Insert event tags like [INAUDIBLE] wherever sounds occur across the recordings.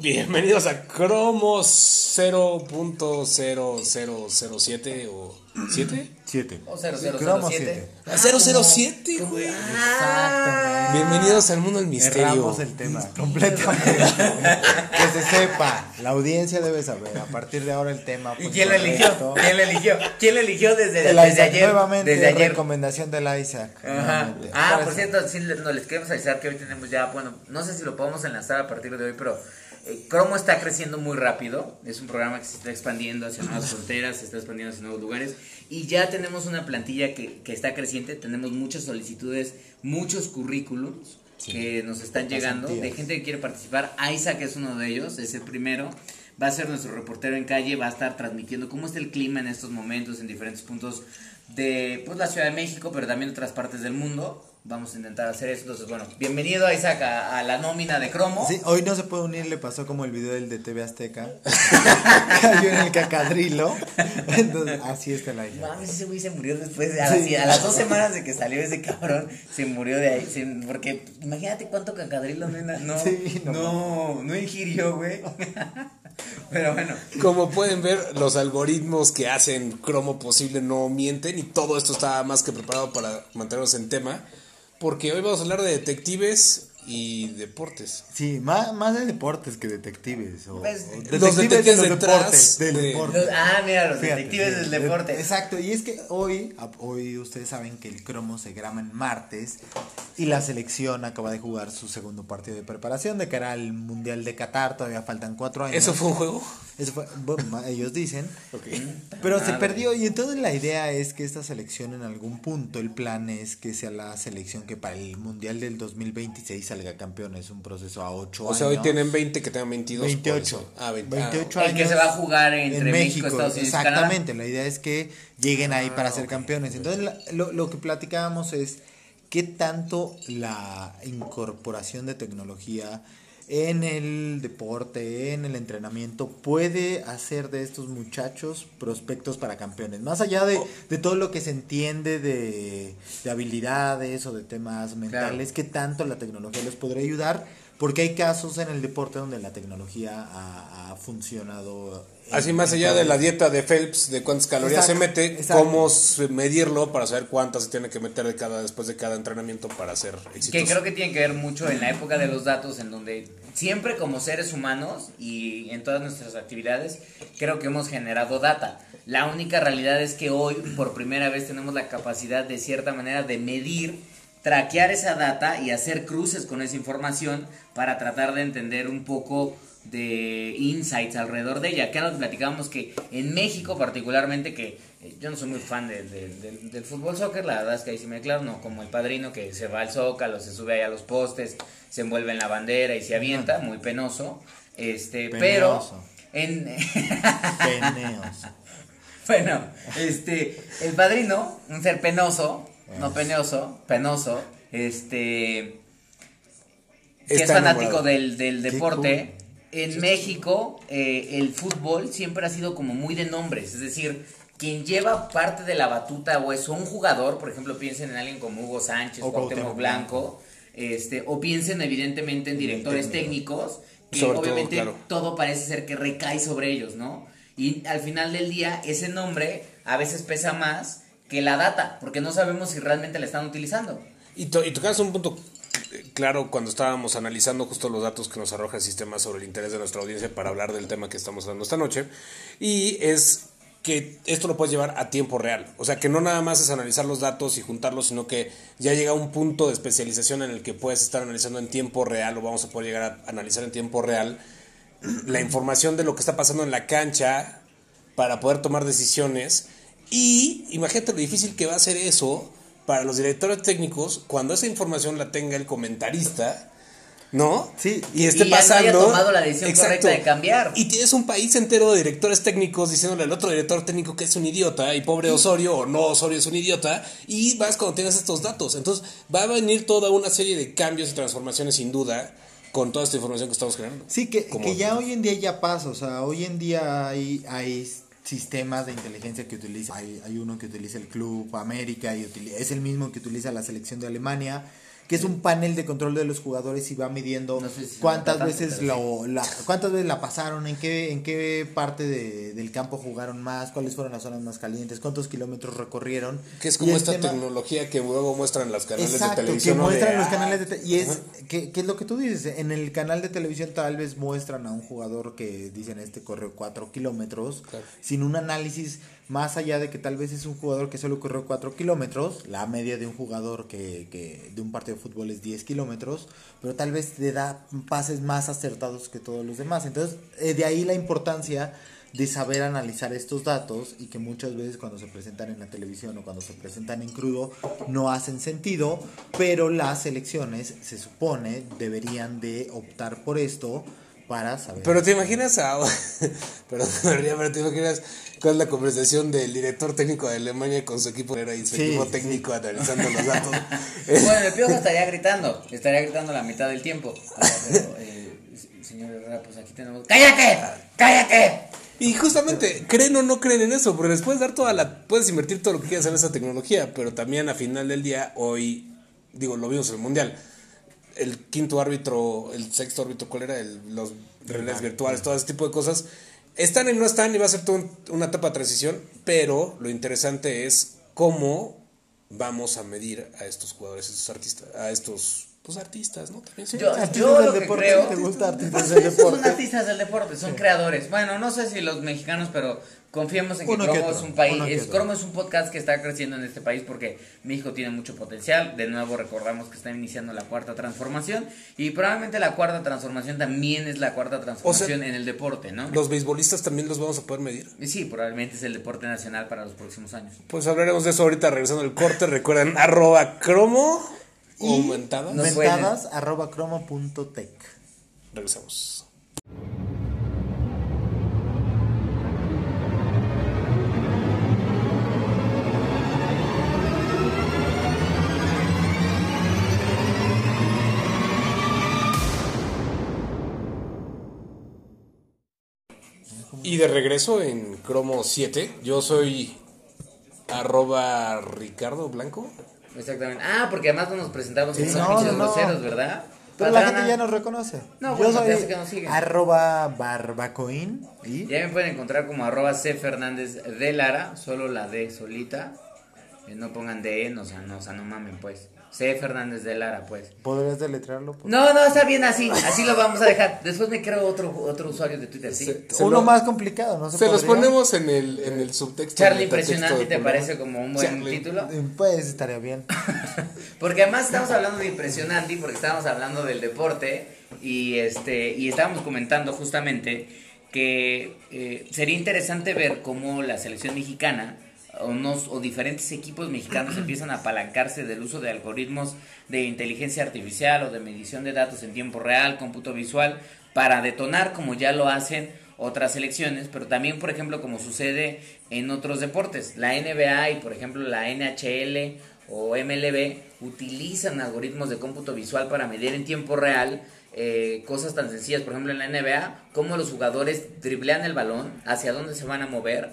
Bienvenidos a Cromos 0.0007 o 7? 7. O 0007. Cromo siete. A 007, güey. Exactamente. Bienvenidos al mundo del misterio. Erramos el tema completamente. que se sepa. La audiencia debe saber. A partir de ahora el tema. ¿Y pues, quién lo eligió? ¿Quién lo eligió? ¿Quién lo eligió desde, El desde ayer? nuevamente, Desde ayer. recomendación del Isaac. Ajá. Ah, por eso. cierto, sí, no, les queremos avisar que hoy tenemos ya, bueno, no sé si lo podemos enlazar a partir de hoy, pero Cromo está creciendo muy rápido. Es un programa que se está expandiendo hacia nuevas fronteras, se está expandiendo hacia nuevos lugares. Y ya tenemos una plantilla que, que está creciente. Tenemos muchas solicitudes, muchos currículums que nos están llegando de gente que quiere participar. Isaac es uno de ellos, es el primero. Va a ser nuestro reportero en calle, va a estar transmitiendo cómo está el clima en estos momentos en diferentes puntos de pues, la Ciudad de México, pero también otras partes del mundo. Vamos a intentar hacer eso. Entonces, bueno, bienvenido Isaac a, a la nómina de Cromo. Sí, hoy no se puede unir, le pasó como el video del de TV Azteca. [LAUGHS] Cayó en el cacadrilo. Entonces, así está la hija. Mames, ese güey se murió después de a, las- Sí. a las dos semanas de que salió ese cabrón, se murió de ahí. se- porque imagínate cuánto cacadrilo nena, no, Sí, no no, no, ingirió, güey. Pero bueno, Como pueden ver, los algoritmos que hacen cromo posible no mienten y todo esto está más que preparado para mantenernos en tema. Porque hoy vamos a hablar de detectives y deportes. Sí, más, más de deportes que detectives. O, Pues, o los detectives de los deportes. Del de- deporte. los- ah, mira, los Fíjate, detectives del de- deporte. Exacto, y es que hoy, a- hoy ustedes saben que el cromo se graba en martes y la selección acaba de jugar su segundo partido de preparación de cara al Mundial de Qatar, todavía faltan cuatro años. ¿Eso fue un juego? Eso fue, bueno, ellos dicen. Ok. Pero se Madre. perdió y entonces la idea es que esta selección en algún punto, el plan es que sea la selección que para el Mundial del 2026 salga campeón. Es un proceso a 8 O años. sea, hoy tienen 20 que tengan 22. por 28. eso. Ah, 20. 28 El que años se va a jugar entre en México, Estados Unidos y Canadá. Exactamente, la idea es que lleguen ahí para Ah, ser ok. campeones. Entonces, la- lo, lo que platicábamos es qué tanto la incorporación de tecnología en el deporte, en el entrenamiento, puede hacer de estos muchachos prospectos para campeones. Más allá de, de todo lo que se entiende de, de habilidades o de temas mentales, qué tanto la tecnología les podría ayudar, porque hay casos en el deporte donde la tecnología ha, ha funcionado. en- Así más allá de la dieta de Phelps, de cuántas calorías Exacto, se mete, exacto. cómo medirlo para saber cuántas se tiene que meter de cada, después de cada entrenamiento para ser exitoso. Que creo que tiene que ver mucho en la época de los datos, en donde siempre como seres humanos y en todas nuestras actividades, creo que hemos generado data. La única realidad es que hoy, por primera vez, tenemos la capacidad de cierta manera de medir, traquear esa data y hacer cruces con esa información para tratar de entender un poco de insights alrededor de ella. Que ahora platicábamos que en México particularmente, que eh, yo no soy muy fan de- de- de- del fútbol soccer, la verdad es que ahí sí me declaro, no como el padrino que se va al zócalo, se sube ahí a los postes, se envuelve en la bandera y se avienta, muy penoso. Este, Penoso. pero en Peneos. [LAUGHS] bueno, este, el padrino, un ser penoso, no penoso, penoso, este, que es fanático del, del deporte. En México, eh, el fútbol siempre ha sido como muy de nombres, es decir, quien lleva parte de la batuta o es un jugador, por ejemplo, piensen en alguien como Hugo Sánchez, O Cuauhtémoc Blanco, este, o piensen evidentemente en directores técnicos, que Sobre todo, obviamente claro. todo parece ser que recae sobre ellos, ¿no? Y al final del día, ese nombre a veces pesa más que la data, porque no sabemos si realmente la están utilizando. Y, to- y tocas un punto claro cuando estábamos analizando justo los datos que nos arroja el sistema sobre el interés de nuestra audiencia para hablar del tema que estamos hablando esta noche. Y es que esto lo puedes llevar a tiempo real. O sea, que no nada más es analizar los datos y juntarlos, sino que ya llega un punto de especialización en el que puedes estar analizando en tiempo real o vamos a poder llegar a analizar en tiempo real la información de lo que está pasando en la cancha para poder tomar decisiones. Y imagínate lo difícil que va a ser eso para los directores técnicos cuando esa información la tenga el comentarista, ¿no? Sí. y esté Y no haya pasando. tomado la decisión correcta de cambiar. Y tienes un país entero de directores técnicos diciéndole al otro director técnico que es un idiota y pobre Osorio o no Osorio es un idiota y vas cuando tienes estos datos. Entonces va a venir toda una serie de cambios y transformaciones sin duda con toda esta información que estamos creando. Sí, que, que ya hoy en día ya pasa, o sea, hoy en día hay, hay sistemas de inteligencia que utiliza. Hay, hay uno que utiliza el Club América y es el mismo que utiliza la selección de Alemania, que es un panel de control de los jugadores y va midiendo No sé si cuántas veces lo, la, cuántas veces la pasaron, en qué, en qué parte de- del campo jugaron más, cuáles fueron las zonas más calientes, cuántos kilómetros recorrieron. Que es Y como esta tema- tecnología que luego muestran las canales Exacto, de televisión. que ¿no? De, muestran los ah, canales de te- y es que, que es lo que tú dices en el canal de televisión tal vez muestran a un jugador que dicen este corrió 4 kilómetros Claro. sin un análisis más allá de que tal vez es un jugador que solo corrió 4 kilómetros la media de un jugador que, que de un partido de fútbol es 10 kilómetros pero tal vez te da pases más acertados que todos los demás. Entonces eh, de ahí la importancia de saber analizar estos datos y que muchas veces cuando se presentan en la televisión o cuando se presentan en crudo no hacen sentido, pero las elecciones se supone deberían de optar por esto para saber. Pero te imaginas a. [LAUGHS] Perdón, [LAUGHS] pero te imaginas cuál es la conversación del director técnico de Alemania con su equipo era y su Sí, equipo sí. técnico analizando los datos. [LAUGHS] Bueno, el piojo estaría gritando, estaría gritando la mitad del tiempo. Pero, eh, señor Herrera, pues aquí tenemos. ¡Cállate! ¡Cállate! Y justamente, creen o no creen en eso, porque les puedes dar toda la. Puedes invertir todo lo que quieras en esa tecnología, pero también a final del día, hoy, digo, lo vimos en el mundial. El quinto árbitro, el sexto árbitro, ¿cuál era? El, los relés virtuales, todo ese tipo de cosas. Están y no están, y va a ser toda un- una etapa de transición, pero lo interesante es cómo vamos a medir a estos jugadores, a estos artistas, a estos pues artistas, ¿no? También son Yo, Artistas yo del lo que deporte, creo. ¿te gusta [LAUGHS] artistas del Son deporte? artistas del deporte, son creadores. Bueno, no sé si los mexicanos, pero confiemos en que Cromo es un país. Es. Cromo es un podcast que está creciendo en este país porque México tiene mucho potencial. De nuevo, recordamos que está iniciando la cuarta transformación. Y probablemente la cuarta transformación también es la cuarta transformación en el deporte, ¿no? Los beisbolistas también los vamos a poder medir. Sí, probablemente es el deporte nacional para los próximos años. Pues hablaremos de eso ahorita regresando al corte. Recuerden, arroba cromo o mentadas. No mentadas arroba cromo punto tech. Regresamos. Y de regreso en Cromo 7, yo soy arroba Ricardo Blanco. Exactamente. Ah, porque además no nos presentamos Sí, como no, pinches no, groseros, ¿verdad? Pero la gente ya nos reconoce. No, Yo bueno, soy te hace que nos sigan. arroba barbacoin y Ya me pueden encontrar como arroba C Fernández de Lara, solo la D solita. Eh, no pongan D, no, o sea, no, o sea, no mamen, pues. C Fernández de Lara, pues. podrías deletrearlo. por- No, no, está bien así, así lo vamos a dejar. Después me creo otro, otro usuario de Twitter, ¿sí? Se- se Uno lo- más complicado, ¿no? Se los podría? ponemos en el, en el subtexto. Charlie en el contexto Impresionante, ¿te parece como un buen Charlie. título? Eh, Pues estaría bien. [LAUGHS] Porque además estamos hablando de impresionante porque estábamos hablando del deporte y este y estábamos comentando justamente que eh, sería interesante ver cómo la selección mexicana unos, o diferentes equipos mexicanos [CLEARS THROAT] empiezan a apalancarse del uso de algoritmos de inteligencia artificial o de medición de datos en tiempo real, cómputo visual, para detonar como ya lo hacen otras selecciones, pero también, por ejemplo, como sucede en otros deportes. La NBA y, por ejemplo, la NHL o MLB utilizan algoritmos de cómputo visual para medir en tiempo real eh, cosas tan sencillas. Por ejemplo, en la NBA, cómo los jugadores driblean el balón, hacia dónde se van a mover,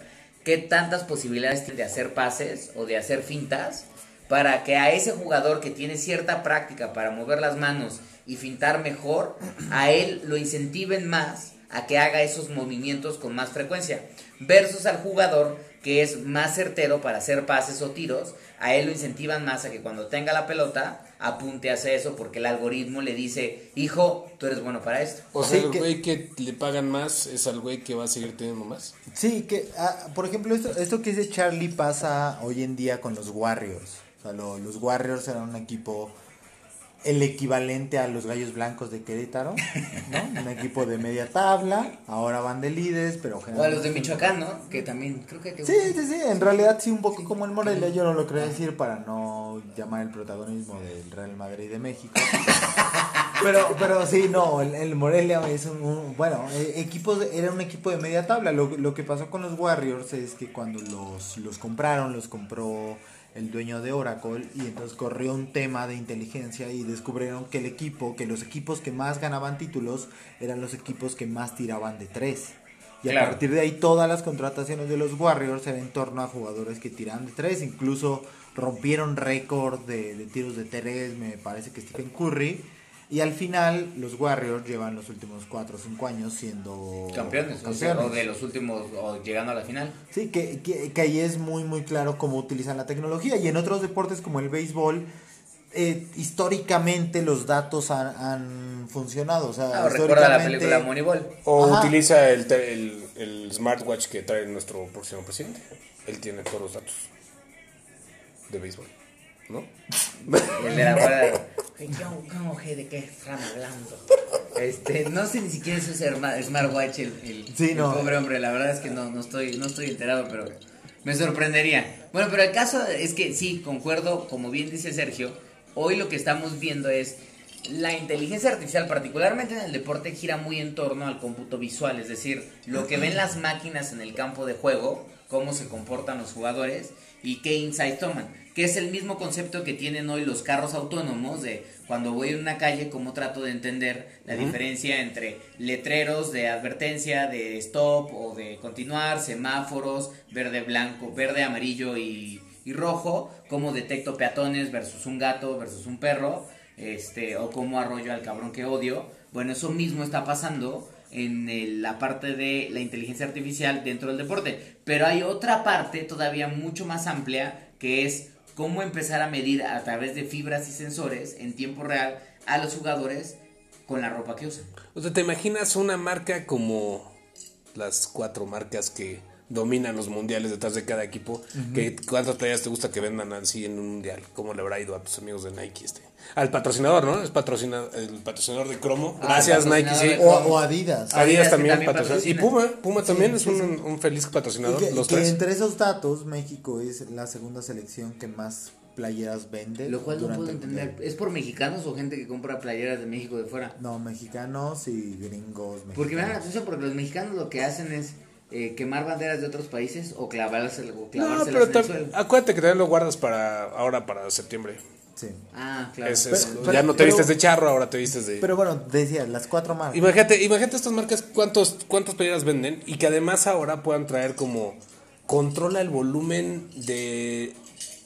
qué tantas posibilidades tienen de hacer pases o de hacer fintas para que a ese jugador que tiene cierta práctica para mover las manos y fintar mejor, a él lo incentiven más a que haga esos movimientos con más frecuencia, versus al jugador que es más certero para hacer pases o tiros, a él lo incentivan más a que cuando tenga la pelota apunte hacia eso porque el algoritmo le dice, hijo, tú eres bueno para esto. O sea, Sí, el que- güey que le pagan más es al güey que va a seguir teniendo más. Sí, que, ah, por ejemplo, esto, esto que dice Charlie pasa hoy en día con los Warriors. O sea, lo- los Warriors eran un equipo el equivalente a los Gallos Blancos de Querétaro, ¿no? Un equipo de media tabla, ahora van de líderes, pero O a los de Michoacán, ¿no? Que también creo que... Sí, sí, sí, en realidad sí, un poco como el Morelia, yo no lo quería decir para no llamar el protagonismo del Real Madrid de México. [LAUGHS] Pero, pero sí, no, el, el Morelia es un, un- bueno, eh, equipo de- era un equipo de media tabla. Lo, lo que pasó con los Warriors es que cuando los, los compraron, los compró el dueño de Oracle y entonces corrió un tema de inteligencia y descubrieron que el equipo, que los equipos que más ganaban títulos eran los equipos que más tiraban de tres. Y a partir de ahí todas las contrataciones de los Warriors eran en torno a jugadores que tiran de tres. Incluso rompieron récord de, de tiros de tres, me parece que Stephen Curry. Y al final los Warriors llevan los últimos 4 o 5 años siendo Campeones, o, sea, o de los últimos, o llegando a la final. Sí, que, que, que ahí es muy muy claro cómo utilizan la tecnología. Y en otros deportes como el béisbol, eh, históricamente los datos han, han funcionado. O sea, Ah, recuerda la película Moneyball. O Ajá. utiliza el, el, el smartwatch que trae nuestro próximo presidente. Él tiene todos los datos de béisbol, ¿no? El de la ¿cómo que de qué están hablando? Este, no sé ni siquiera si es smartwatch el, el, Sí, el no. pobre hombre, la verdad es que no, no estoy, no estoy enterado, pero me sorprendería. Bueno, pero el caso es que sí, concuerdo, como bien dice Sergio, hoy lo que estamos viendo es la inteligencia artificial, particularmente en el deporte, gira muy en torno al cómputo visual, es decir, lo que ven las máquinas en el campo de juego, cómo se comportan los jugadores y qué insight toman, que es el mismo concepto que tienen hoy los carros autónomos de cuando voy en una calle, cómo trato de entender la diferencia entre letreros de advertencia, de stop o de continuar, semáforos, verde, blanco, verde, amarillo y, y rojo, cómo detecto peatones versus un gato versus un perro, este, o cómo arroyo al cabrón que odio. Bueno, eso mismo está pasando en el- la parte de la inteligencia artificial dentro del deporte. Pero hay otra parte todavía mucho más amplia que es cómo empezar a medir a través de fibras y sensores en tiempo real a los jugadores con la ropa que usan. O sea, ¿te imaginas una marca como las cuatro marcas que dominan los mundiales detrás de cada equipo? que ¿Cuántas playas te gusta que vendan así en un mundial? ¿Cómo le habrá ido a tus amigos de Nike este? Al patrocinador, ¿no? Es patrocinador, el patrocinador de Cromo. Ah, Gracias, Nike, sí. O, o Adidas. Adidas, también, también patrocina. Y. Puma, Puma también es un, un feliz Y patrocinador, que, los que tres. entre esos datos, México es la segunda selección que más playeras vende. Lo cual no durante puedo el entender. mundial. ¿Es por mexicanos o gente que compra playeras de México de fuera? No, mexicanos y gringos. Porque me da la porque los mexicanos lo que hacen es eh, quemar banderas de otros países o clavárselas, o No, clavárselas pero en el tam- suelo. acuérdate que también lo guardas para ahora, para septiembre. Sí. Ah, claro. Es- es- Pero- ya no te pero- vistes de charro, ahora te vistes de... Pero bueno, decía, las cuatro marcas. Imagínate, imagínate estas marcas cuántos, cuántas playeras venden y que además ahora puedan traer como controla el volumen de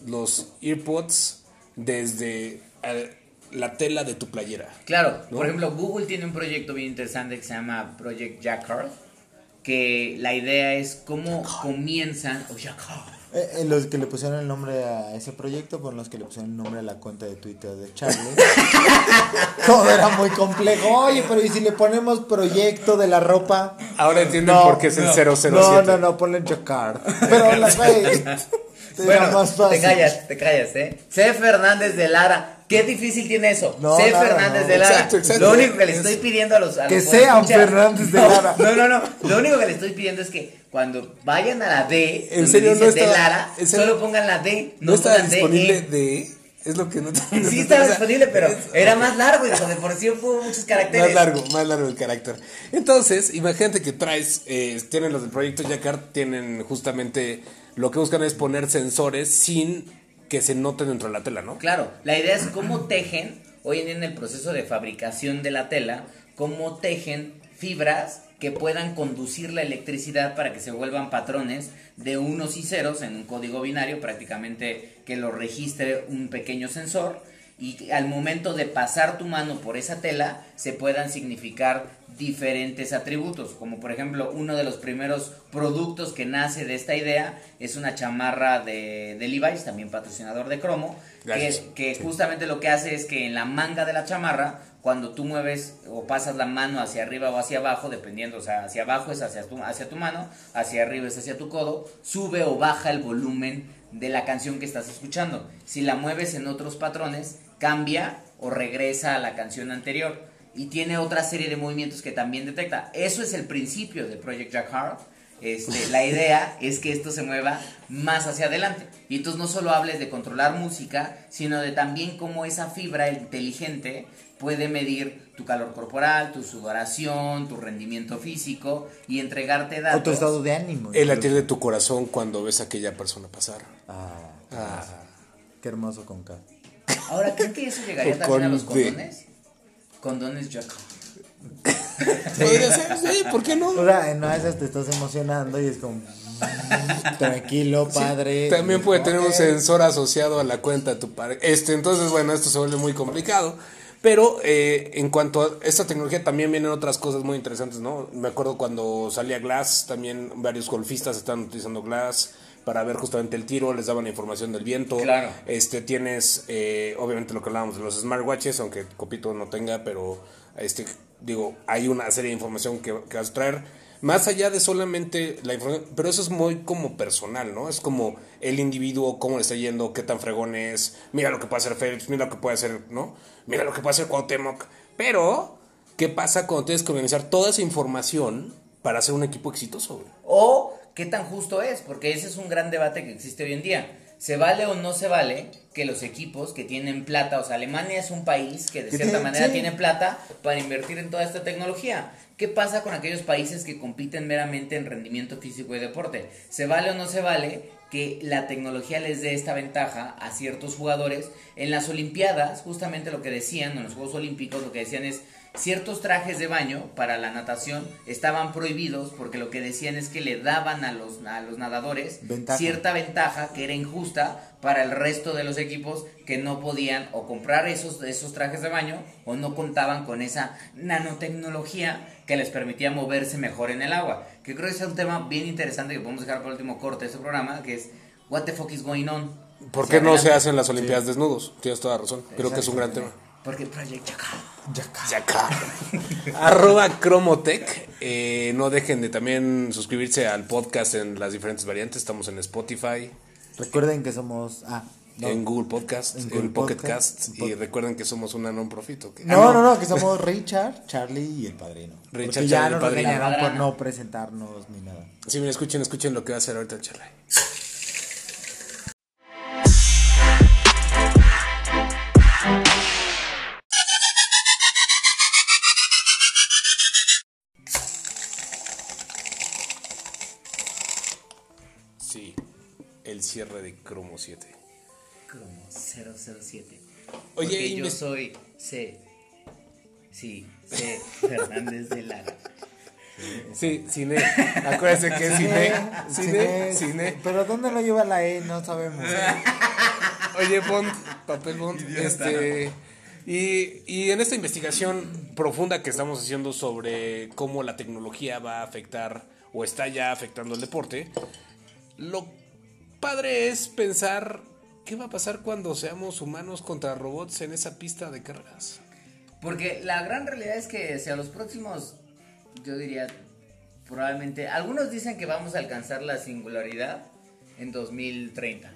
los earpods desde eh, la tela de tu playera. Claro, ¿No? por ejemplo, Google tiene un proyecto bien interesante que se llama Project Jacquard, que la idea es cómo comienzan... Oh, Jacquard. Eh, eh, los que le pusieron el nombre a ese proyecto fueron los que le pusieron el nombre a la cuenta de Twitter de Charlie. [LAUGHS] Todo era muy complejo. Oye, pero ¿y si le ponemos proyecto de la ropa? Ahora entienden por qué es el 007. No, no, no, ponle Jacquard. Pero la [LAUGHS] Bueno, te callas, te callas, ¿eh? C. Fernández de Lara. ¿Qué difícil tiene eso? No, C. nada, Fernández no. de Lara. Exacto, exacto. Lo único que le estoy pidiendo a los. a Que los sean Fernández de Lara. No, no, no. Lo único que le estoy pidiendo es que cuando vayan a la D, ¿En serio no de estaba- Lara, en serio? solo pongan la D, No pongan disponible DE. de... Es lo que no te- Sí estaba disponible, pero es- era más largo, hijo de por sí hubo muchos caracteres. Más largo, más largo el carácter. Entonces, imagínate que traes, eh, tienen los del proyecto Jacquard, tienen justamente, lo que buscan es poner sensores sin que se noten dentro de la tela, ¿no? Claro, la idea es cómo tejen, hoy en día en el proceso de fabricación de la tela, cómo tejen fibras que puedan conducir la electricidad para que se vuelvan patrones de unos y ceros en un código binario, prácticamente que lo registre un pequeño sensor y al momento de pasar tu mano por esa tela se puedan significar diferentes atributos, como por ejemplo uno de los primeros productos que nace de esta idea es una chamarra de, de Levi's, también patrocinador de Cromo, Gracias. que, que justamente lo que hace es que en la manga de la chamarra, cuando tú mueves o pasas la mano hacia arriba o hacia abajo, dependiendo, o sea, hacia abajo es hacia tu, hacia tu mano, hacia arriba es hacia tu codo, sube o baja el volumen de la canción que estás escuchando. Si la mueves en otros patrones, cambia o regresa a la canción anterior. Y tiene otra serie de movimientos que también detecta. Eso es el principio de Project Jacquard. Este, la [LAUGHS] idea es que esto se mueva más hacia adelante. Y entonces no solo hables de controlar música, sino de también cómo esa fibra inteligente puede medir tu calor corporal, tu sudoración, tu rendimiento físico y entregarte datos. Otro estado de ánimo. El latir de tu corazón cuando ves a aquella persona pasar. Ah, Ah. qué hermoso con K. Ahora, ¿creen que eso llegaría también a con los D. condones? Condones. [LAUGHS] Podría ser, sí, ¿por qué no? O sea, en una te estás emocionando y es como. mm, Tranquilo, padre. También puede tener un sensor asociado a la cuenta de tu pareja. Este, entonces, bueno, esto se vuelve muy complicado. Pero eh, en cuanto a esta tecnología también vienen otras cosas muy interesantes, ¿no? Me acuerdo cuando salía Glass, también varios golfistas están utilizando Glass para ver justamente el tiro, les daban información del viento. Claro. Este, tienes, eh, obviamente lo que hablábamos de los smartwatches, aunque Copito no tenga, pero este, digo, hay una serie de información que, que vas a traer. Más allá de solamente la información, pero eso es muy como personal, ¿no? Es como el individuo, cómo le está yendo, qué tan fregón es, mira lo que puede hacer Phelps, mira lo que puede hacer, ¿no? Mira lo que puede hacer Cuauhtémoc. Pero, ¿qué pasa cuando tienes que organizar toda esa información para hacer un equipo exitoso, güey? O qué tan justo es, porque ese es un gran debate que existe hoy en día. ¿Se vale o no se vale que los equipos que tienen plata, o sea, Alemania es un país que de Que cierta tiene- manera sí. tiene plata para invertir en toda esta tecnología? ¿Qué pasa con aquellos países que compiten meramente en rendimiento físico y deporte? ¿Se vale o no se vale que la tecnología les dé esta ventaja a ciertos jugadores? En las Olimpiadas, justamente lo que decían, en los Juegos Olímpicos, lo que decían es ciertos trajes de baño para la natación estaban prohibidos porque lo que decían es que le daban a los, a los nadadores Ventaja. cierta ventaja que era injusta para el resto de los equipos que no podían o comprar esos, esos trajes de baño o no contaban con esa nanotecnología que les permitía moverse mejor en el agua. Que creo que es un tema bien interesante que podemos dejar por el último corte de este programa, que es What the fuck is going on? ¿Por qué no se hacen las Olimpiadas desnudos? Tienes toda razón. Creo que es un gran tema. Porque Project Chacal. Yaca. [LAUGHS] Arroba Cromotech. Eh, no dejen de también suscribirse al podcast en las diferentes variantes. Estamos en Spotify, Recuerden que somos. Ah, no. en Google Podcast, En en, Google Pocket Podcast, Cast. en Y recuerden que somos una non-profit. ¿ok? Ah, No, no, no, que somos Richard, Charlie y el padrino. Richard, Porque ya Charlie, nos por no presentarnos ni nada. Sí, miren, escuchen, escuchen lo que va a hacer ahorita el Charlie. El cierre de Cromo 7. Como 007. Oye, Porque yo soy C. Sí, C. Fernández de Lara. Sí, cine. Acuérdense que es cine. Cine, cine. Pero ¿dónde lo lleva la E? No sabemos. [LAUGHS] Oye, Bond, papel Bond. Este, y, y en esta investigación profunda que estamos haciendo sobre cómo la tecnología va a afectar o está ya afectando el deporte, lo padre es pensar qué va a pasar cuando seamos humanos contra robots en esa pista de carreras. Porque la gran realidad es que hacia los próximos, yo diría, probablemente, algunos dicen que vamos a alcanzar la singularidad en 2030.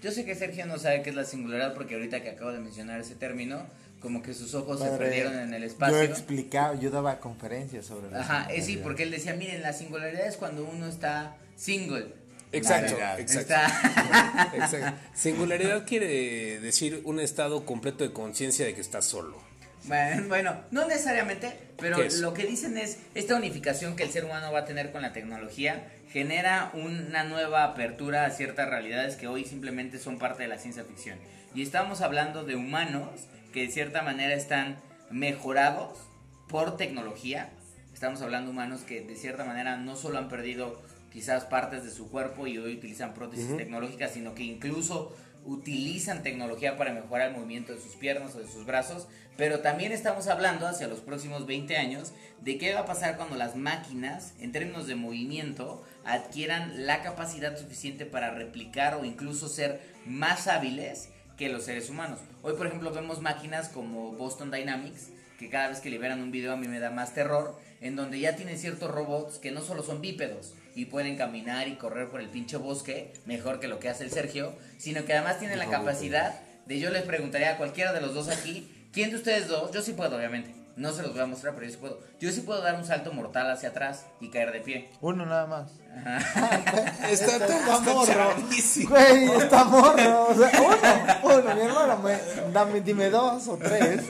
Yo sé que Sergio no sabe qué es la singularidad porque ahorita que acabo de mencionar ese término, como que sus ojos se perdieron en el Yo espacio. explicaba, yo daba conferencias sobre la Ajá, eh, sí, porque él decía, miren, la singularidad es cuando uno está single. Exacto, exacto. [LAUGHS] Exacto. Singularidad quiere decir un estado completo de conciencia de que estás solo. Bueno, bueno, no necesariamente, pero lo que dicen es, esta unificación que el ser humano va a tener con la tecnología genera una nueva apertura a ciertas realidades que hoy simplemente son parte de la ciencia ficción. Y estamos hablando de humanos que de cierta manera están mejorados por tecnología. Estamos hablando de humanos que de cierta manera no solo han perdido quizás partes de su cuerpo y hoy utilizan prótesis tecnológicas, sino que incluso utilizan tecnología para mejorar el movimiento de sus piernas o de sus brazos, pero también estamos hablando hacia los próximos 20 años de qué va a pasar cuando las máquinas, en términos de movimiento, adquieran la capacidad suficiente para replicar o incluso ser más hábiles que los seres humanos. Hoy, por ejemplo, vemos máquinas como Boston Dynamics, que cada vez que liberan un video a mí me da más terror, en donde ya tienen ciertos robots que no solo son bípedos y pueden caminar y correr por el pinche bosque, mejor que lo que hace el Sergio, sino que además tienen la capacidad de yo les preguntaría a cualquiera de los dos aquí, ¿quién de ustedes dos? Yo sí puedo, obviamente. No se los voy a mostrar, pero yo sí puedo. Yo sí puedo dar un salto mortal hacia atrás y caer de pie. Uno nada más. [LAUGHS] Está, Está, está morro. Güey, está morro. O sea, uno, uno, mi hermano, me, dame, dime dos o tres.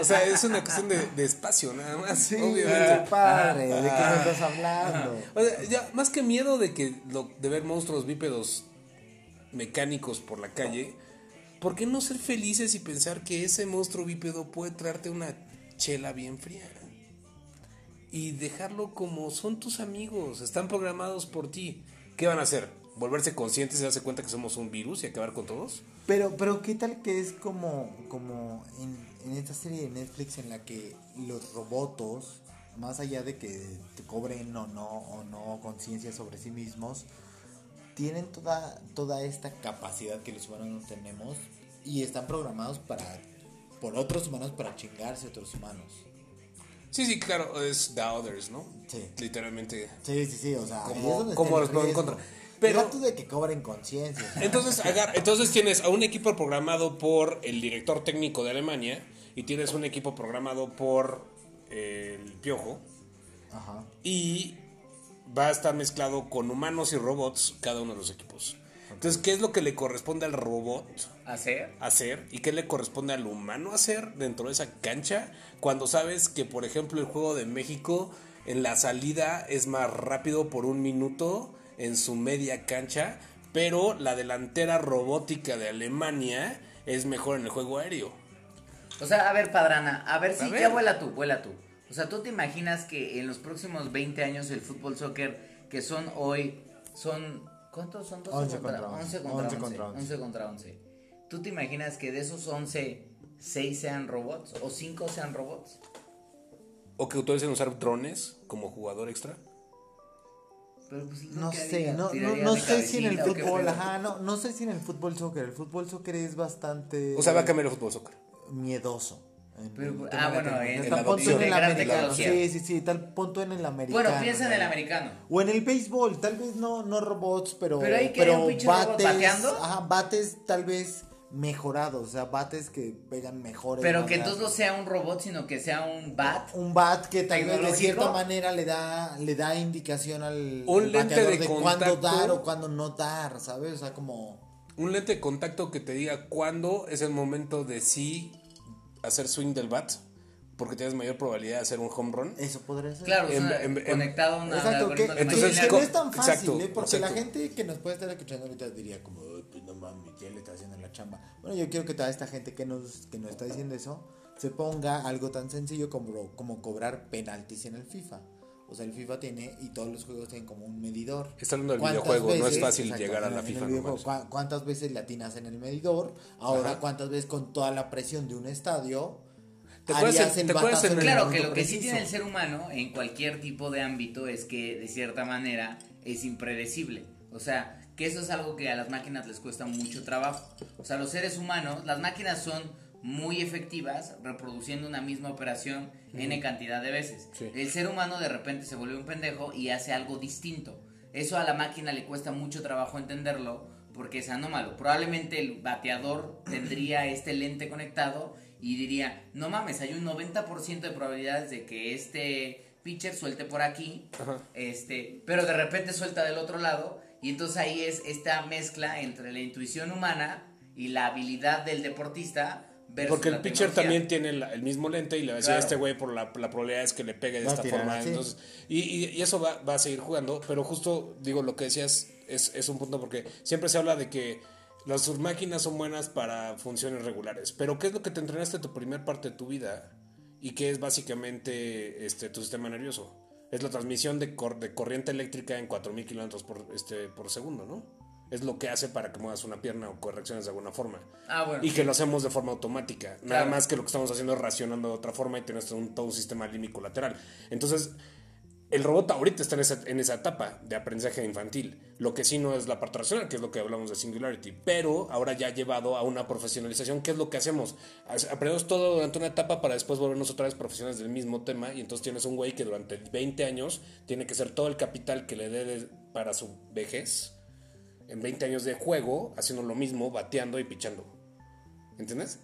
O sea, es una cuestión de, de espacio, nada más. Sí, obviamente. padre, ¿de qué me estás hablando? O sea, ya, más que miedo de que lo, de ver monstruos bípedos mecánicos por la calle, ¿por qué no ser felices y pensar que ese monstruo bípedo puede traerte una chela bien fría? y dejarlo como son tus amigos, están programados por ti. ¿Qué van a hacer? ¿Volverse conscientes y darse cuenta que somos un virus y acabar con todos? Pero, pero ¿qué tal que es como, como en, esta serie de Netflix en la que los robots, más allá de que te cobren o no, o no conciencia sobre sí mismos, tienen toda, toda esta capacidad que los humanos no tenemos y están programados para por otros humanos para chingarse a otros humanos. Sí, sí, claro, es The Others, ¿no? Sí. Literalmente. Sí, sí, sí, o sea, ¿Cómo- ahí es donde cómo está el los encontrar? Pero- tú de que cobren conciencia. Entonces, agar- entonces tienes a un equipo programado por el director técnico de Alemania y tienes un equipo programado por eh, el Piojo Ajá. y va a estar mezclado con humanos y robots cada uno de los equipos. Entonces, ¿qué es lo que le corresponde al robot ¿Hacer? hacer y qué le corresponde al humano hacer dentro de esa cancha cuando sabes que, por ejemplo, el juego de México en la salida es más rápido por un minuto en su media cancha, pero la delantera robótica de Alemania es mejor en el juego aéreo. O sea, a ver, Padrana, a ver si ver. ya vuela tú, vuela tú. O sea, ¿tú te imaginas que en los próximos 20 años el fútbol soccer, que son hoy, son... ¿Cuántos son? 12 Once contra, contra 11 once. contra 11. Once contra once. 11 contra 11. ¿Tú te imaginas que de esos 11, 6 sean robots o 5 sean robots? O que utilicen usar drones como jugador extra. Pero pues, No ¿qué sé, no, no, ¿Tiraría no sé si en el fútbol, ajá, no, no sé si en el fútbol soccer, el fútbol soccer es bastante O sea, va a cambiar el fútbol soccer. miedoso. Pero, ah, de bueno, en punto el De americano. Sí, sí, sí, tal punto en el americano. Bueno, piensa en el americano. O en el béisbol, tal vez no, no robots, pero. Pero ahí que un robot bates. bateando. Ajá, bates tal vez mejorados, o sea, bates que pegan mejores. Pero que entonces no sea un robot, sino que sea un bat. Un bat que tal vez de cierta manera le da le da indicación al, Un lente bateador de cuándo dar o cuándo no dar, ¿sabes? O sea, como Un lente de contacto que te diga cuándo es el momento de sí hacer swing del bat, porque tienes mayor probabilidad de hacer un home run. eso podría ser. Claro, En- o sea, en- en- conectado a una Exacto, que, entonces, que- no es tan fácil, exacto, ¿eh? porque la gente que nos puede estar escuchando ahorita diría como, "Ay, pues no mames, ya le está haciendo la chamba. Bueno, yo quiero que toda esta gente que nos, que nos está diciendo eso se ponga algo tan sencillo como, como cobrar penaltis en el FIFA. O sea, el FIFA tiene, y todos los juegos tienen como un medidor. Está hablando del ¿Cuántas videojuego, no es fácil exacto, llegar a la FIFA ¿Cuántas veces le atinas en el medidor? Ahora, Ajá. ¿cuántas veces con toda la presión de un estadio? ¿Te harías el- te batazo en el Claro, que lo que sí tiene el ser humano en cualquier tipo de ámbito es que de cierta manera es impredecible. O sea, que eso es algo que a las máquinas les cuesta mucho trabajo. O sea, los seres humanos, las máquinas son muy efectivas reproduciendo una misma operación n cantidad de veces. Sí. El ser humano de repente se vuelve un pendejo y hace algo distinto. Eso a la máquina le cuesta mucho trabajo entenderlo porque es anómalo. Probablemente el bateador [CLEARS THROAT] tendría este lente conectado y diría, no mames, hay un 90% de probabilidades de que este pitcher suelte por aquí, Ajá. este, pero de repente suelta del otro lado y entonces ahí es esta mezcla entre la intuición humana y la habilidad del deportista Porque el pitcher tecnología. también tiene la- el mismo lente y le va a decir a Claro. este güey por la, la probabilidad es que le pegue de Va esta tirar forma. así. Entonces, y, y- y eso va, va a seguir jugando, pero justo digo lo que decías es, es un punto porque siempre se habla de que las máquinas son buenas para funciones regulares. Pero ¿qué es lo que te entrenaste tu primer parte de tu vida? Y que es básicamente este, tu sistema nervioso. Es la transmisión de, cor- de corriente eléctrica en 4000 kilómetros por, este, por segundo, ¿no? Es lo que hace para que muevas una pierna o correcciones de alguna forma. Ah, bueno. Y que lo hacemos de forma automática. Nada más que lo que estamos haciendo es racionando de otra forma y tienes un, todo un sistema límbico lateral. Entonces, el robot ahorita está en esa, en esa etapa de aprendizaje infantil. Lo que sí no es la parte racional, que es lo que hablamos de Singularity. Pero ahora ya ha llevado a una profesionalización, que es lo que hacemos. Hace- Aprendemos todo durante una etapa para después volvernos otra vez profesionales del mismo tema. Y entonces tienes un güey que durante 20 años tiene que ser todo el capital que le dé para su vejez. En 20 años de juego, haciendo lo mismo, bateando y pichando. ¿Entiendes?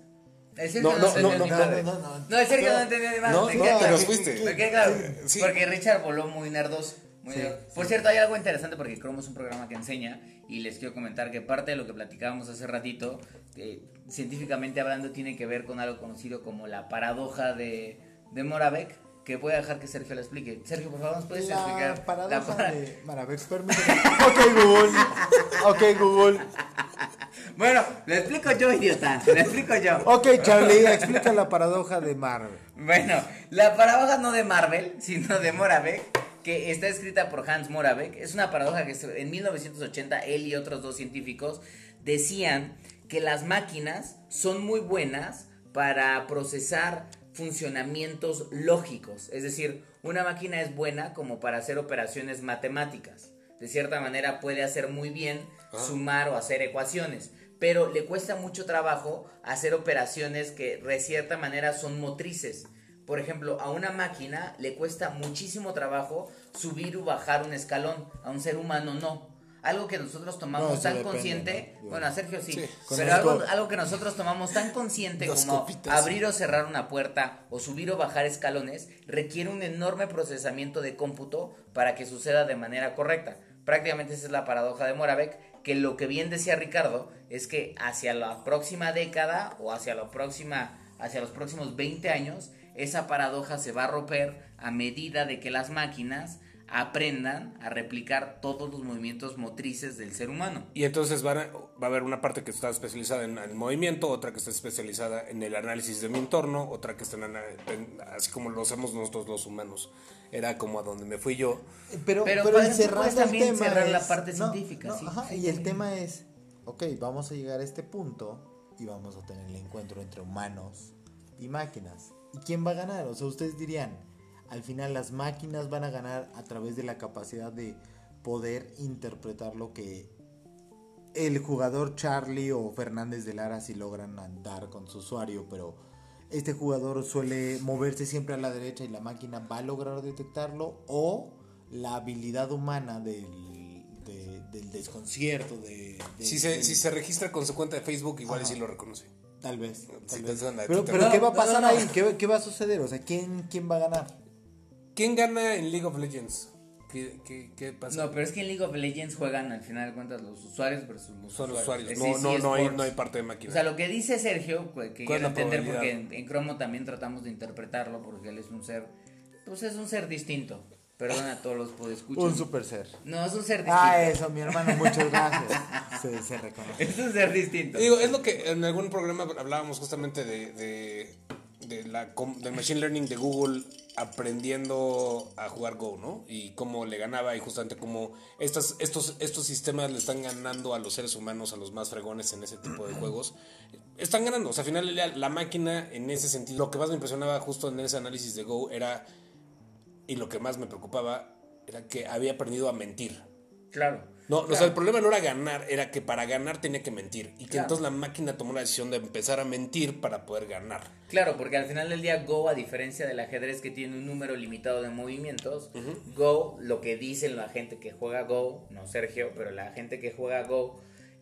El Sergio No, no, no, no, no, no, no, no. No, el Sergio no, entendió ni más. no, no, te nos fuiste. Queda claro. Sí. Porque Richard voló muy nerdos. Muy Sí, nerdo. Por cierto, hay algo interesante porque Chrome es un programa que enseña y les quiero comentar que parte de lo que platicábamos hace ratito, eh, científicamente hablando, tiene que ver con algo conocido como la paradoja de, de Moravec, que voy a dejar que Sergio la explique. Sergio, por favor, ¿nos puedes La explicar? paradoja [LAUGHS] para- de Maravex, permíteme. ok, Google. Ok, Google. Bueno, lo explico yo, idiota. Lo explico yo. Ok, Charlie, explica la paradoja de Marvel. Bueno, la paradoja no de Marvel, sino de Moravec, que está escrita por Hans Moravec. Es una paradoja que en 1980 él y otros dos científicos decían que las máquinas son muy buenas para procesar funcionamientos lógicos. Es decir, una máquina es buena como para hacer operaciones matemáticas. De cierta manera puede hacer muy bien sumar o hacer ecuaciones, pero le cuesta mucho trabajo hacer operaciones que de cierta manera son motrices. Por ejemplo, a una máquina le cuesta muchísimo trabajo subir o bajar un escalón, a un ser humano no. Algo que nosotros tomamos No, tan depende, consciente, ¿no? bueno, a Sergio sí, Sí. pero algo, algo que nosotros tomamos tan consciente como copitas. abrir o cerrar una puerta o subir o bajar escalones requiere un enorme procesamiento de cómputo para que suceda de manera correcta. Prácticamente esa es la paradoja de Moravec, que lo que bien decía Ricardo es que hacia la próxima década o hacia la próxima hacia los próximos 20 años esa paradoja se va a romper a medida de que las máquinas aprendan a replicar todos los movimientos motrices del ser humano. Y entonces van a- va a haber una parte que está especializada en el movimiento, otra que está especializada en el análisis de mi entorno, otra que está en, en- así como lo hacemos nosotros los humanos. Era como a donde me fui yo. Pero, Pero pero, para puedes el también tema cerrar la es- parte no, científica, no, sí, ajá, sí, y el sí. tema es, ok, vamos a llegar a este punto y vamos a tener el encuentro entre humanos y máquinas. ¿Y quién va a ganar? O sea, ustedes dirían, al final las máquinas van a ganar a través de la capacidad de poder interpretar lo que el jugador Charlie o Fernández de Lara si logran andar con su usuario, pero este jugador suele moverse siempre a la derecha y la máquina va a lograr detectarlo o la habilidad humana del, de- del desconcierto de, de- Si se, del- si se registra con su cuenta de Facebook, igual Ajá. sí lo reconoce. tal vez, tal Si vez. pero, pero qué va a no, pasar no, no. ahí ¿Qué, qué va a suceder o sea quién quién va a ganar ¿Quién gana en League of Legends? ¿Qué, qué, qué pasa? No, pero es que en League of Legends juegan al final de cuentas los usuarios versus los Son usuarios. usuarios. Es No, no, no, hay, Sports. no hay parte de máquina. O sea, lo que dice Sergio, que que ¿Cuál quiero entender porque en, en Cromo también tratamos de interpretarlo porque él es un ser, pues es un ser distinto. Perdona a todos los podescuchas. un super ser No, es un ser distinto. ah eso mi hermano muchas gracias [LAUGHS] se, se reconoce Es un ser distinto. Digo, es lo que en algún programa hablábamos justamente de, de, de la, del Machine Learning de Google aprendiendo a jugar Go, ¿no? Y cómo le ganaba y justamente cómo estas, estos, estos sistemas le están ganando a los seres humanos, a los más fregones en ese tipo de juegos. Están ganando, o sea, al final la máquina en ese sentido, lo que más me impresionaba justo en ese análisis de Go era, y lo que más me preocupaba, era que había aprendido a mentir. Claro. No, o sea, el problema no era ganar, era que para ganar tenía que mentir. Y que Claro. entonces la máquina tomó la decisión de empezar a mentir para poder ganar. Claro, porque al final del día Go, a diferencia del ajedrez que tiene un número limitado de movimientos, Go, lo que dicen la gente que juega Go, no Sergio, pero la gente que juega Go,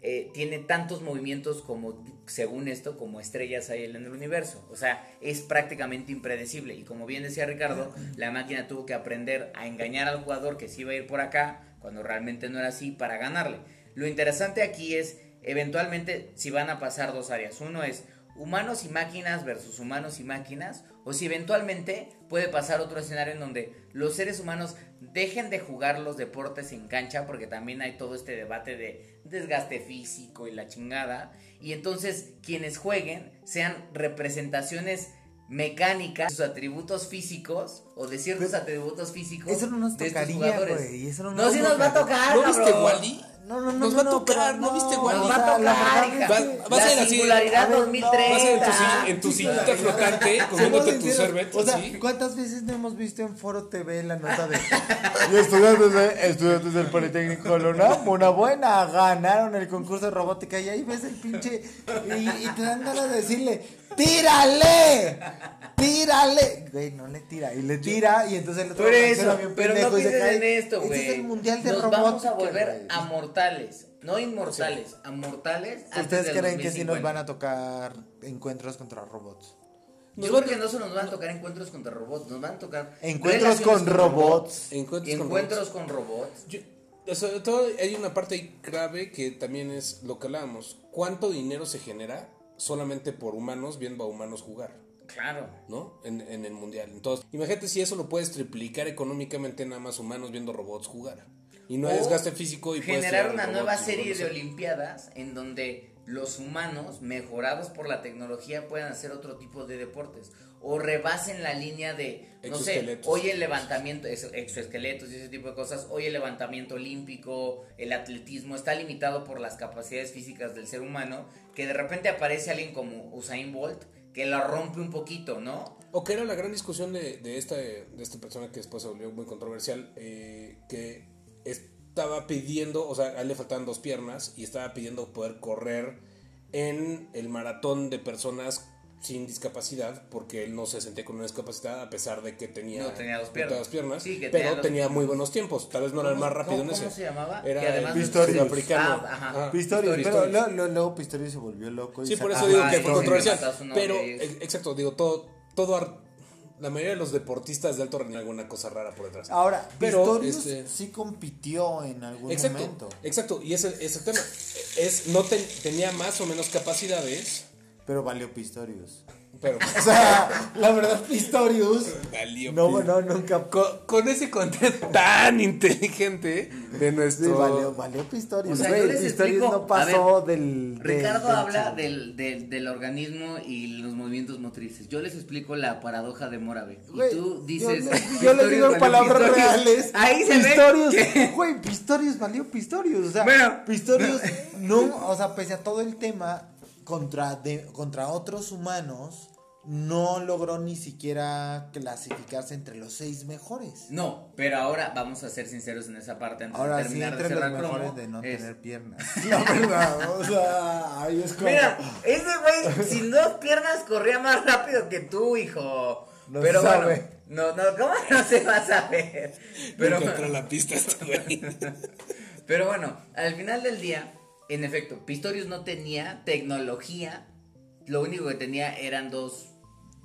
eh, tiene tantos movimientos como, según esto, como estrellas hay en el universo. O sea, es prácticamente impredecible. Y como bien decía Ricardo, la máquina tuvo que aprender a engañar al jugador que sí iba a ir por acá, cuando realmente no era así, para ganarle. Lo interesante aquí es, eventualmente, si van a pasar dos áreas. Uno es humanos y máquinas versus humanos y máquinas, o si eventualmente puede pasar otro escenario en donde los seres humanos dejen de jugar los deportes en cancha, porque también hay todo este debate de desgaste físico y la chingada, y entonces quienes jueguen sean representaciones mecánicas, sus atributos físicos o de ciertos atributos físicos. Eso no nos de estos tocaría, jugadores. güey, no no, nos sí nos va a tocar, ¿No viste. Wally? No, no, no. Nos no, va a tocar, ¿no viste Wally? Nos va a tocar, Vas- vas a ir así, singularidad a ver, no, 2030. Vas a ir en tu, silla- en tu sillita flotante comiéndote tu sorbet. O sea. ¿cuántas veces no hemos visto en Foro TV la nota de [LAUGHS] y estudiantes, de- estudiantes del Politécnico de la UNAM, una buena, ganaron el concurso de robótica y ahí ves el pinche y, y te dan ganas de decirle, ¡tírale! ¡Tírale! Güey, no le tira, y le tira y entonces el otro Por eso, pero no y se pienses cae. en esto, güey. Este es el mundial de Nos robótica. vamos a volver güey. amortales, no inmortales, amortales. antes ¿Ustedes creen que sí nos 2050. van a tocar encuentros contra robots? Yo creo que no solo nos van a tocar encuentros contra robots, nos van a tocar Encuentros con robots. Encuentros con Encuentros robots. con robots. Yo- sobre todo hay una parte ahí grave que también es lo que hablábamos. ¿Cuánto dinero se genera solamente por humanos viendo a humanos jugar? Claro. ¿no? En, en el mundial. Entonces, imagínate si eso lo puedes triplicar económicamente nada más humanos viendo robots jugar. Y no hay desgaste físico y generar una nueva serie de olimpiadas en donde los humanos mejorados por la tecnología puedan hacer otro tipo de deportes o rebasen la línea de no sé hoy el levantamiento ex- exoesqueletos y ese tipo de cosas hoy el levantamiento olímpico el atletismo está limitado por las capacidades físicas del ser humano que de repente aparece alguien como Usain Bolt que la rompe un poquito no O que era la gran discusión de, de, esta, de esta persona que después se volvió muy controversial, eh, que estaba pidiendo, o sea, a él le faltaban dos piernas y estaba pidiendo poder correr en el maratón de personas sin discapacidad, porque él no se sentía con una discapacidad a pesar de que tenía, No tenía dos no piernas. piernas, Sí, que pero tenía tenía, dos- muy buenos tiempos. Tal vez no era el ¿Cómo- más rápido cómo- en ese. cómo se llamaba? Era Que además Pistorius. sudafricano. Ah, ajá. Pistorius, Pistorius. pero luego, luego Pistorius se volvió loco. y Sí, por eso digo que fue controversial. Pero, exacto, digo, todo, todo, ar- la mayoría de los deportistas de alto rendimiento alguna cosa rara por detrás. Ahora, pero Pistorius este, sí compitió en algún exacto, momento. exacto, y ese es el tema. Es, no ten- tenía más o menos capacidades, Pero valió Pistorius. pero O sea, la verdad, Pistorius. Valió No, no, nunca. con, con ese contexto [LAUGHS] tan inteligente de Sí, nuestro valió, valió Pistorius. O sea, Pistorius explico, no pasó ver, del, del- Ricardo del habla del, del, del organismo y los movimientos motrices. Yo les explico la paradoja de Morave. Y tú yo dices. le- Yo, les digo en palabras Pistorius. reales. Ahí se Pistorius, ve. Güey, Pistorius valió Pistorius. O sea, Bueno. Pistorius no, o sea, pese a todo el tema, contra, de, contra otros humanos, no logró ni siquiera clasificarse entre los seis mejores. No, pero ahora vamos a ser sinceros en esa parte antes Ahora de sí, terminar entre de los mejores cromo, de no es- tener piernas. [LAUGHS] La verdad, o sea, ahí es como. Mira, ese güey sin dos piernas corría más rápido que tú, hijo. No pero se bueno, sabe. no, no, ¿cómo [LAUGHS] no se va a saber? Pero, contra la pista este güey. [LAUGHS] pero bueno, al final del día, en efecto, Pistorius no tenía tecnología. Lo único que tenía eran dos.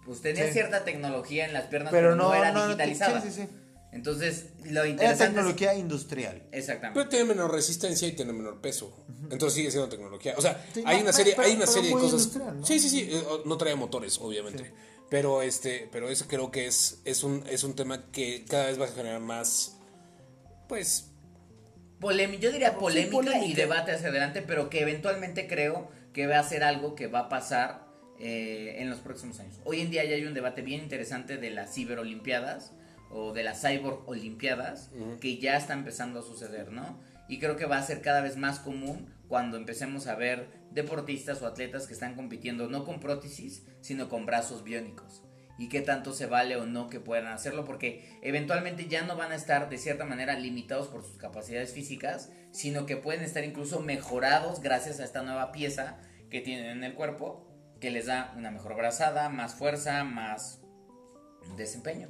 Pues tenía Sí. cierta tecnología en las piernas, Pero pero, no, no, era no, digitalizada. sí, sí, sí. Entonces, lo Era interesante. es- tecnología industrial. Exactamente. Pero tiene menor resistencia y tiene menor peso. Entonces sigue siendo tecnología. O sea, Sí, hay no, una serie, pero- hay una pero serie de cosas. Sí, sí, sí. eh, No trae motores, obviamente. Pero este, pero eso creo que es, es un, es un tema que cada vez va a generar más. Pues. Polemi- yo diría polémica, polémica. y debate hacia adelante, pero que eventualmente creo que va a ser algo que va a pasar eh, en los próximos años. Hoy en día ya hay un debate bien interesante de las ciberolimpiadas o de las cyborg olimpiadas que ya está empezando a suceder, ¿no? Y creo que va a ser cada vez más común cuando empecemos a ver deportistas o atletas que están compitiendo no con prótesis, sino con brazos biónicos. Y qué tanto se vale o no que puedan hacerlo, porque eventualmente ya no van a estar de cierta manera limitados por sus capacidades físicas, sino que pueden estar incluso mejorados gracias a esta nueva pieza que tienen en el cuerpo, que les da una mejor brazada, más fuerza, más desempeño.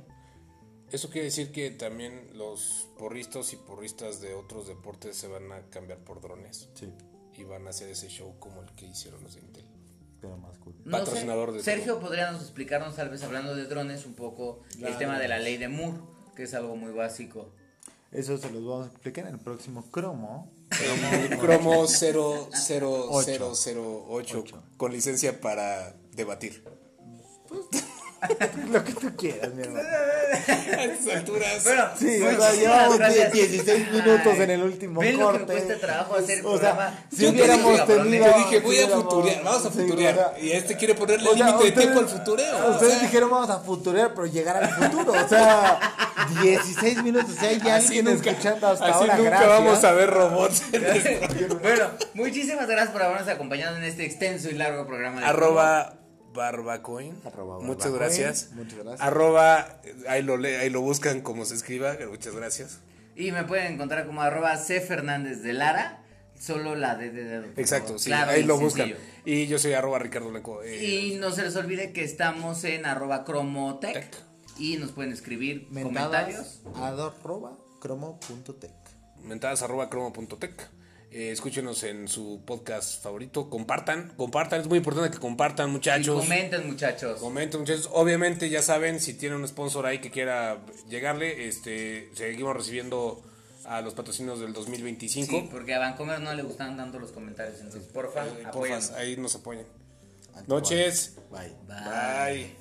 Eso quiere decir que también los porristas y porristas de otros deportes se van a cambiar por drones. Sí, Y van a hacer ese show como el que hicieron los de Intel. Pero más cool. No sé, Patrocinador de Sergio todo. podríamos explicarnos, tal vez hablando de drones, un poco Claro. el tema de la ley de Moore, que es algo muy básico. Eso se los vamos a explicar en el próximo cromo. Cromo 00008 con licencia para debatir. [LAUGHS] Lo que tú quieras, mi hermano. A estas alturas. Bueno, Sí, o sea, llevamos gracias. 16 minutos Ay, en el último ¿ven lo que corte. cuesta trabajo hacer el O sea, si Yo te hubiéramos dije, cabrón, tenido- Yo dije, voy a futurear, vamos a sí, futurear. o sea, y este quiere ponerle O sea, límite de tiempo al futureo. o Ustedes sea, dijeron vamos a futurear, pero llegar al futuro. O sea, 16 minutos. O sea, así alguien nunca, escuchando hasta así ahora. nunca gracias. vamos a ver robots en [LAUGHS] bueno, muchísimas gracias por habernos acompañado en este extenso y largo programa. De Arroba Barbacoin. Arroba Muchas gracias. Muchas gracias. Arroba, ahí lo, le- ahí lo buscan como se escriba. Muchas gracias. Y me pueden encontrar como arroba C Fernández de Lara. Solo la D de dedo. Exacto, favor. sí, Claro ahí y lo buscan. Y yo soy arroba Ricardo Blanco. eh, Y no se les olvide que estamos en arroba cromotech. Tech. Y nos pueden escribir Mentadas comentarios. arroba cromo.tech. mentadas arroba cromo.tech. Eh, escúchenos en su podcast favorito. Compartan, compartan. Es muy importante que compartan, Y muchachos. comenten, muchachos. Comenten, muchachos. Obviamente, ya saben, si tienen un sponsor ahí que quiera llegarle, este, seguimos recibiendo a los patrocinios del 2025. Sí, porque a Vancomer no le gustan tanto los comentarios. Entonces, porfa, Eh, porfa, ahí nos apoyen. Noches. Bye. Bye. Bye.